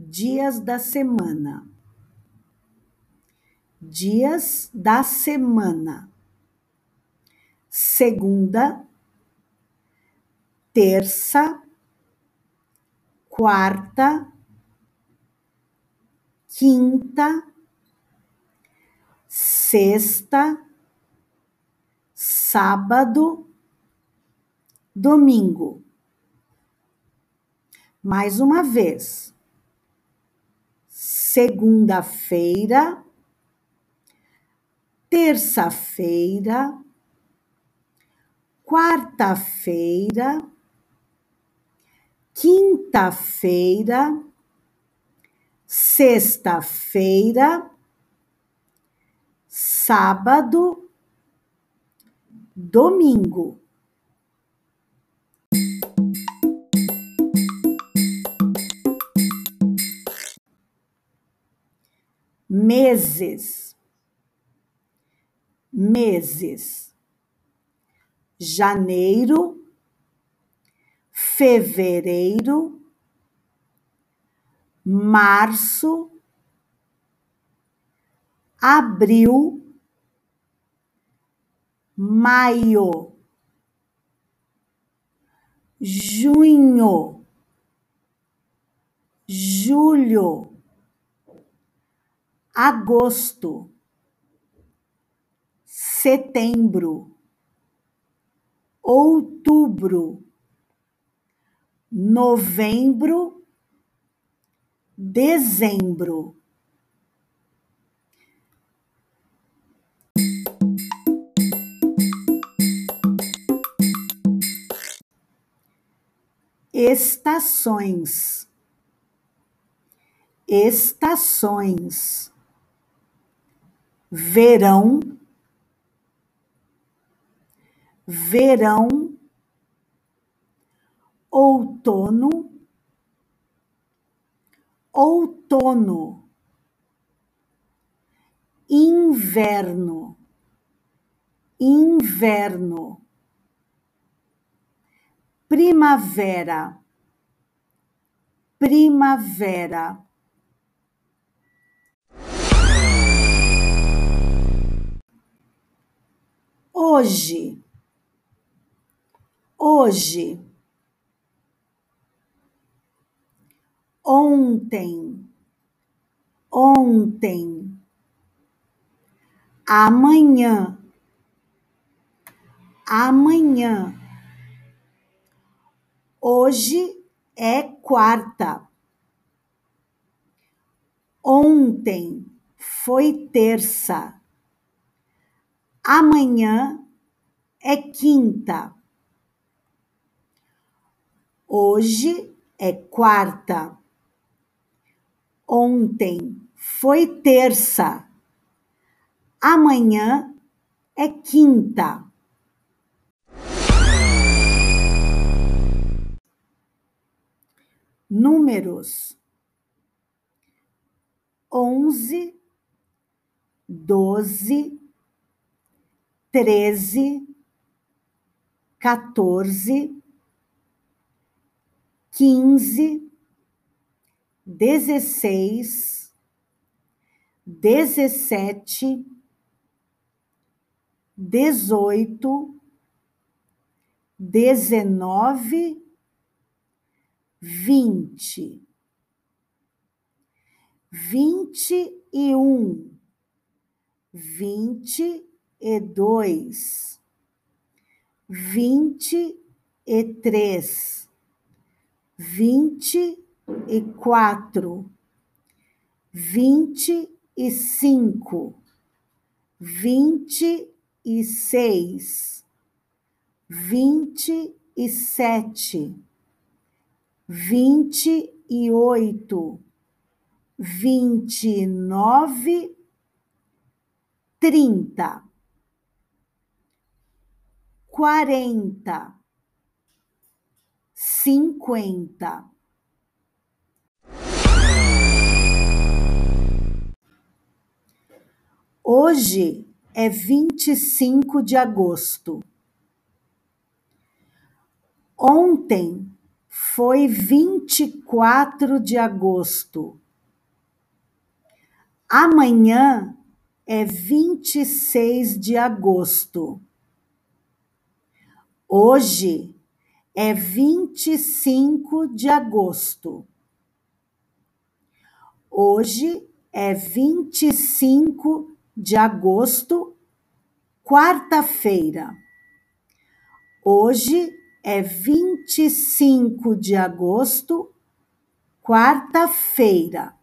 dias da semana, dias da semana, segunda, terça, quarta, quinta, sexta, sábado, domingo. Mais uma vez. Segunda-feira, terça-feira, quarta-feira, quinta-feira, sexta-feira, sábado, domingo. Meses, meses. Janeiro, fevereiro, março, abril, maio, junho, julho, agosto, setembro, outubro, novembro, dezembro. Estações, estações, verão, verão, outono, outono, inverno, inverno, primavera, primavera. Hoje, hoje, ontem, ontem, amanhã, amanhã. Hoje é quarta. Ontem foi terça. Amanhã é quinta. Hoje é quarta. Ontem foi terça. Amanhã é quinta. Números onze, doze, treze, quatorze, quinze, dezesseis, dezessete, dezoito, dezenove, vinte, vinte e um, vinte e dois, vinte e três, vinte e quatro, vinte e cinco, vinte e seis, vinte e sete, vinte e oito, vinte e nove, trinta, quarenta, cinquenta. Hoje é vinte e cinco de agosto. Ontem foi 24 de agosto. Amanhã é 26 de agosto. Hoje é 25 de agosto. Hoje é 25 de agosto, quarta-feira. Hoje é 25 de agosto, quarta-feira.